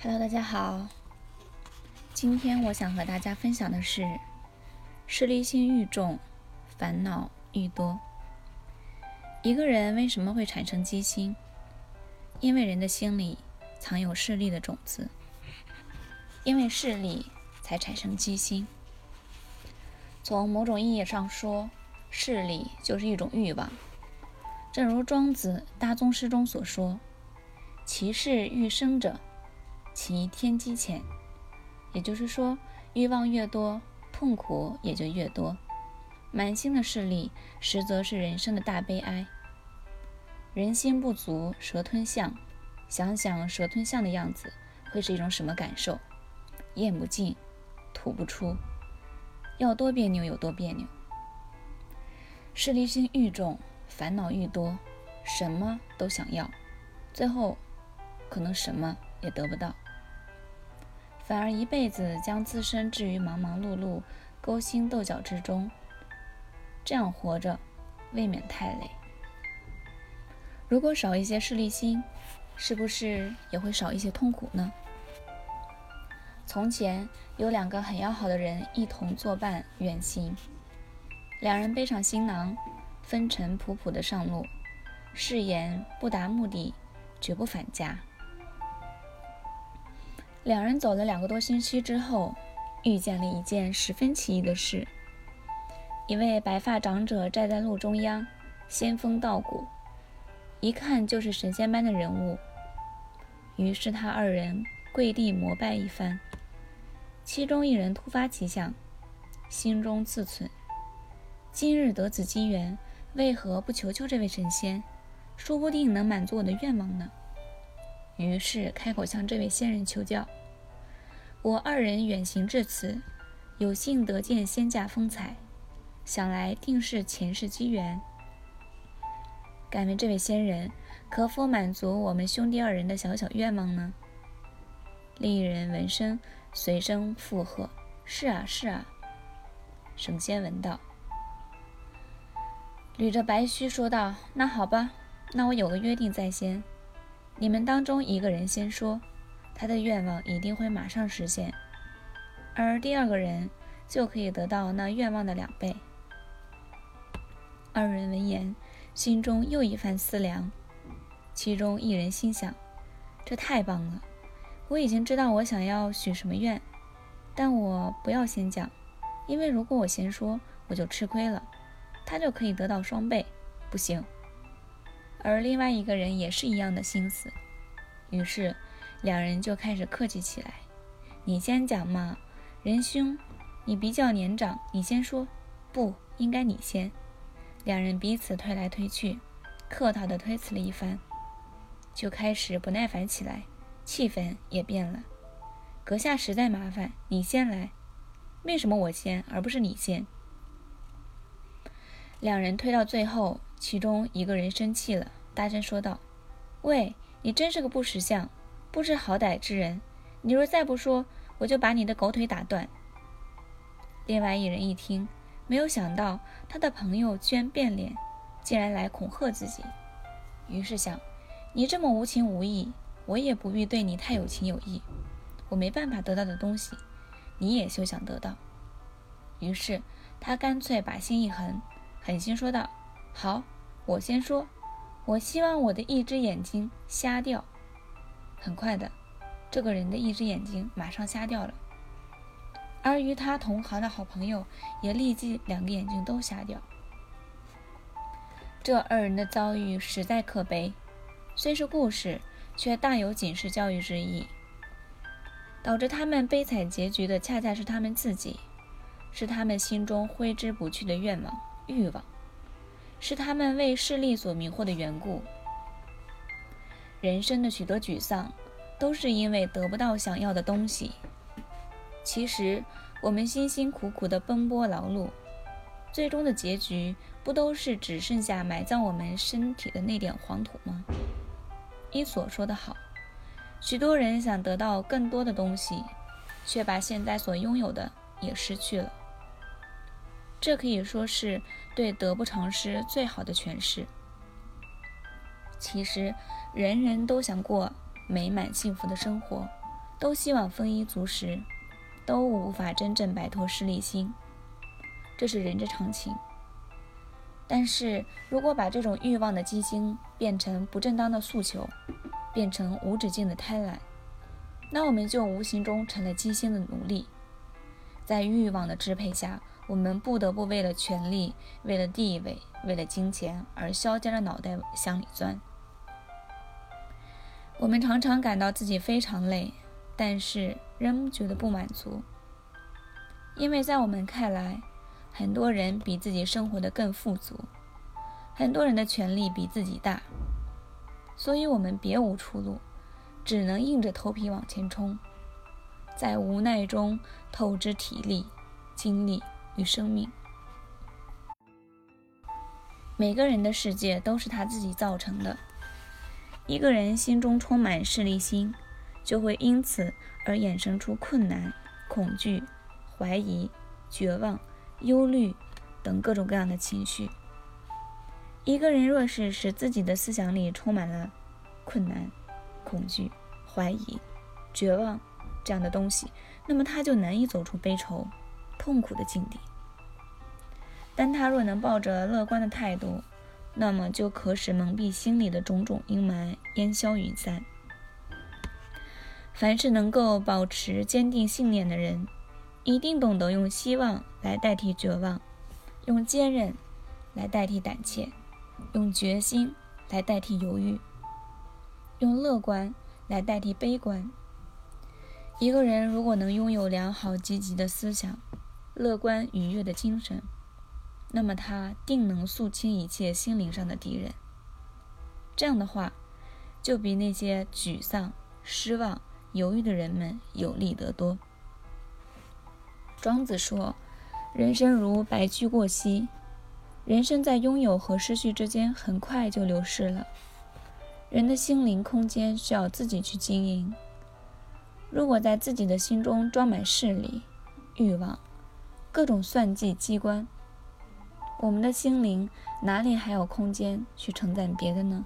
Hello，大家好。今天我想和大家分享的是，势利心愈重，烦恼愈多。一个人为什么会产生机心？因为人的心里藏有势力的种子，因为势力才产生机心。从某种意义上说，势力就是一种欲望。正如庄子《大宗师》中所说：“其势愈生者，其天机浅。”也就是说，欲望越多，痛苦也就越多。满心的势力，实则是人生的大悲哀。人心不足蛇吞象，想想蛇吞象的样子，会是一种什么感受？咽不进，吐不出，要多别扭有多别扭。势力心愈重。烦恼愈多，什么都想要，最后可能什么也得不到，反而一辈子将自身置于忙忙碌碌、勾心斗角之中，这样活着未免太累。如果少一些势利心，是不是也会少一些痛苦呢？从前有两个很要好的人一同作伴远行，两人背上行囊。风尘仆仆的上路，誓言不达目的绝不返家。两人走了两个多星期之后，遇见了一件十分奇异的事：一位白发长者站在路中央，仙风道骨，一看就是神仙般的人物。于是他二人跪地膜拜一番，其中一人突发奇想，心中自忖：今日得此机缘。为何不求求这位神仙？说不定能满足我的愿望呢。于是开口向这位仙人求教：“我二人远行至此，有幸得见仙驾风采，想来定是前世机缘。敢问这位仙人，可否满足我们兄弟二人的小小愿望呢？”另一人闻声随声附和：“是啊，是啊。”神仙闻道。捋着白须说道：“那好吧，那我有个约定在先，你们当中一个人先说，他的愿望一定会马上实现，而第二个人就可以得到那愿望的两倍。”二人闻言，心中又一番思量，其中一人心想：“这太棒了！我已经知道我想要许什么愿，但我不要先讲，因为如果我先说，我就吃亏了。”他就可以得到双倍，不行。而另外一个人也是一样的心思，于是两人就开始客气起来。你先讲嘛，仁兄，你比较年长，你先说。不应该你先。两人彼此推来推去，客套的推辞了一番，就开始不耐烦起来，气氛也变了。阁下实在麻烦，你先来。为什么我先，而不是你先？两人推到最后，其中一个人生气了，大声说道：“喂，你真是个不识相、不知好歹之人！你若再不说，我就把你的狗腿打断。”另外一人一听，没有想到他的朋友居然变脸，竟然来恐吓自己，于是想：“你这么无情无义，我也不必对你太有情有义。我没办法得到的东西，你也休想得到。”于是他干脆把心一横。狠心说道：“好，我先说。我希望我的一只眼睛瞎掉。”很快的，这个人的一只眼睛马上瞎掉了，而与他同行的好朋友也立即两个眼睛都瞎掉。这二人的遭遇实在可悲，虽是故事，却大有警示教育之意。导致他们悲惨结局的，恰恰是他们自己，是他们心中挥之不去的愿望。欲望是他们为势力所迷惑的缘故。人生的许多沮丧，都是因为得不到想要的东西。其实，我们辛辛苦苦的奔波劳碌，最终的结局不都是只剩下埋葬我们身体的那点黄土吗？伊索说得好，许多人想得到更多的东西，却把现在所拥有的也失去了。这可以说是对得不偿失最好的诠释。其实，人人都想过美满幸福的生活，都希望丰衣足食，都无法真正摆脱势利心，这是人之常情。但是如果把这种欲望的激心变成不正当的诉求，变成无止境的贪婪，那我们就无形中成了激心的奴隶。在欲望的支配下，我们不得不为了权力、为了地位、为了金钱而削尖了脑袋向里钻。我们常常感到自己非常累，但是仍觉得不满足，因为在我们看来，很多人比自己生活的更富足，很多人的权力比自己大，所以我们别无出路，只能硬着头皮往前冲。在无奈中透支体力、精力与生命。每个人的世界都是他自己造成的。一个人心中充满势利心，就会因此而衍生出困难、恐惧、怀疑、绝望、忧虑等各种各样的情绪。一个人若是使自己的思想里充满了困难、恐惧、怀疑、绝望，这样的东西，那么他就难以走出悲愁、痛苦的境地。但他若能抱着乐观的态度，那么就可使蒙蔽心里的种种阴霾烟消云散。凡是能够保持坚定信念的人，一定懂得用希望来代替绝望，用坚韧来代替胆怯，用决心来代替犹豫，用乐观来代替悲观。一个人如果能拥有良好积极的思想、乐观愉悦的精神，那么他定能肃清一切心灵上的敌人。这样的话，就比那些沮丧、失望、犹豫的人们有利得多。庄子说：“人生如白驹过隙，人生在拥有和失去之间，很快就流逝了。人的心灵空间需要自己去经营。”如果在自己的心中装满势力、欲望、各种算计机关，我们的心灵哪里还有空间去承载别的呢？